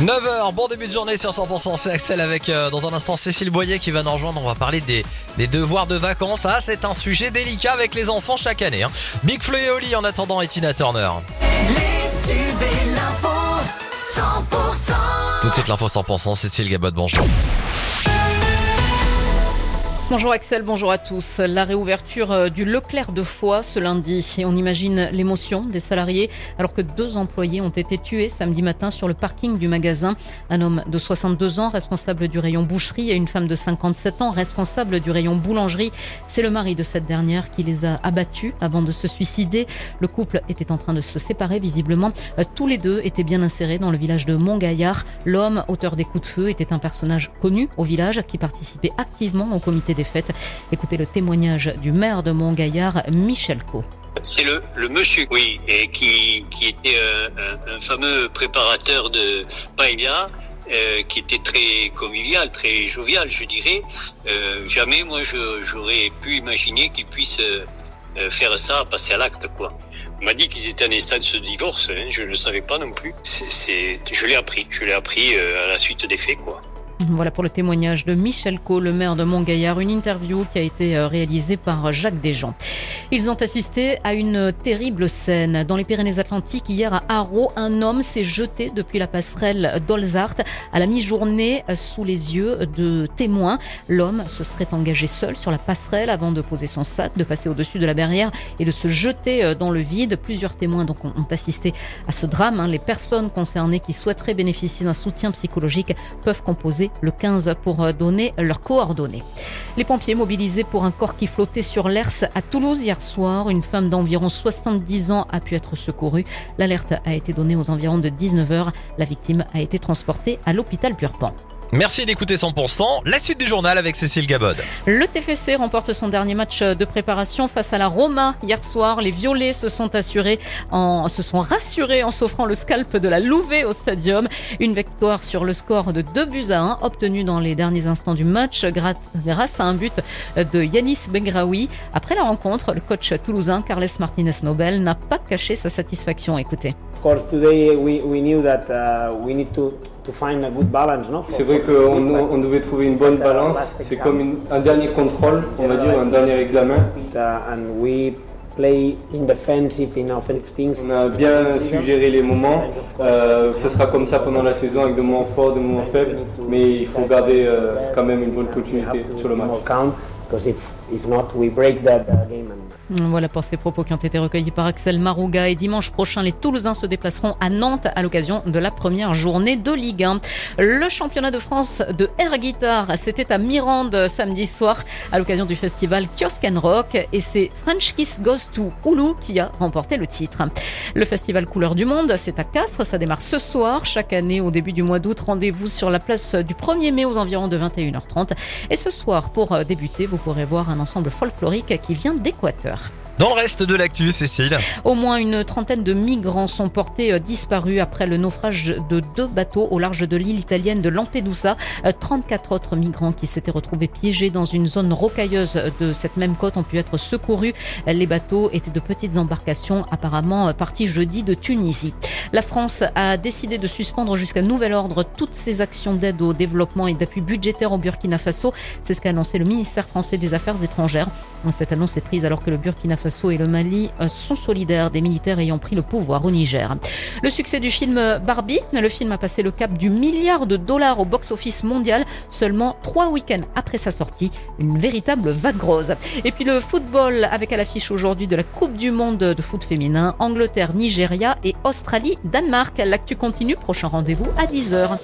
9h, bon début de journée sur 100%, c'est Axel avec euh, dans un instant Cécile Boyer qui va nous rejoindre. On va parler des, des devoirs de vacances. Ah, c'est un sujet délicat avec les enfants chaque année. hein. Big Flo et Oli en attendant et Tina Turner. Les tubes et l'info 100% Tout de suite l'info 100%, Cécile Gabot, bonjour. Bonjour Axel, bonjour à tous. La réouverture euh, du Leclerc de Foix ce lundi. Et on imagine l'émotion des salariés alors que deux employés ont été tués samedi matin sur le parking du magasin. Un homme de 62 ans, responsable du rayon boucherie, et une femme de 57 ans, responsable du rayon boulangerie. C'est le mari de cette dernière qui les a abattus avant de se suicider. Le couple était en train de se séparer visiblement. Euh, Tous les deux étaient bien insérés dans le village de Montgaillard. L'homme, auteur des coups de feu, était un personnage connu au village qui participait activement au comité Écoutez le témoignage du maire de Montgaillard, Michel Co. C'est le, monsieur, oui, qui, était euh, un, fameux préparateur de paella, euh, qui était très convivial, très jovial, je dirais. Euh, jamais, moi, j'aurais pu imaginer qu'il puisse euh, faire ça, passer à l'acte, quoi. On m'a dit qu'ils étaient en instant de ce divorce, hein, je ne le savais pas non plus. Je l'ai appris, je l'ai appris à la suite des faits, quoi. Voilà pour le témoignage de Michel Co, le maire de Montgaillard, une interview qui a été euh, réalisée par Jacques Desjans. Ils ont assisté à une terrible scène. Dans les Pyrénées-Atlantiques, hier à Haro, un homme s'est jeté depuis la passerelle d'Olzart à la mi-journée euh, sous les yeux de témoins. L'homme se serait engagé seul sur la passerelle avant de poser son sac, de passer au-dessus de la barrière et de se jeter euh, dans le vide. Plusieurs témoins donc ont assisté à ce drame. hein. Les personnes concernées qui souhaiteraient bénéficier d'un soutien psychologique peuvent composer le 15 pour euh, donner leurs coordonnées. Les pompiers mobilisés pour un corps qui flottait sur l'Ers à Toulouse hier soir. Une femme d'environ 70 ans a pu être secourue. L'alerte a été donnée aux environs de 19h. La victime a été transportée à l'hôpital Purpan. Merci d'écouter 100%. La suite du journal avec Cécile Gabod. Le TFC remporte son dernier match de préparation face à la Roma hier soir. Les Violets se sont assurés en, se sont rassurés en s'offrant le scalp de la Louvet au stadium. Une victoire sur le score de 2 buts à 1 obtenue dans les derniers instants du match grâce à un but de Yanis Bengraoui. Après la rencontre, le coach toulousain Carles Martinez Nobel n'a pas caché sa satisfaction. Écoutez. Of course, today we, we knew that uh, we need to, to find a good balance, no? C'est vrai qu'on on devait trouver une bonne balance. C'est comme une- un dernier contrôle, on va dire, un dernier examen. And we play in defensive, in offensive things. On a bien suggéré les moments. Euh, ce sera comme ça pendant la saison avec des moments forts, des moments faibles. Mais il faut garder euh, quand même une bonne continuité sur le match. Voilà pour ces propos qui ont été recueillis par Axel Marouga. Et dimanche prochain, les Toulousains se déplaceront à Nantes à l'occasion de la première journée de Ligue 1. Le championnat de France de air guitar, c'était à Mirande samedi soir à l'occasion du festival Kiosk and Rock. Et c'est French Kiss Goes to Oulu qui a remporté le titre. Le festival Couleur du Monde, c'est à Castres. Ça démarre ce soir. Chaque année, au début du mois d'août, rendez-vous sur la place du 1er mai aux environs de 21h30. Et ce soir, pour débuter, vous pourrez voir un ensemble folklorique qui vient d'Équateur. Dans le reste de l'actu, Cécile. Au moins une trentaine de migrants sont portés euh, disparus après le naufrage de deux bateaux au large de l'île italienne de Lampedusa. Euh, 34 autres migrants qui s'étaient retrouvés piégés dans une zone rocailleuse de cette même côte ont pu être secourus. Euh, Les bateaux étaient de petites embarcations apparemment euh, partis jeudi de Tunisie. La France a décidé de suspendre jusqu'à nouvel ordre toutes ses actions d'aide au développement et d'appui budgétaire au Burkina Faso. C'est ce qu'a annoncé le ministère français des Affaires étrangères. Cette annonce est prise alors que le Burkina Faso et le Mali euh, sont solidaires des militaires ayant pris le pouvoir au Niger. Le succès du film Barbie, le film a passé le cap du milliard de dollars au box-office mondial seulement trois week-ends après sa sortie. Une véritable vague rose. Et puis le football avec à l'affiche aujourd'hui de la Coupe du Monde de foot féminin, Angleterre, Nigeria et Australie, Danemark. L'actu continue, prochain rendez-vous à 10h.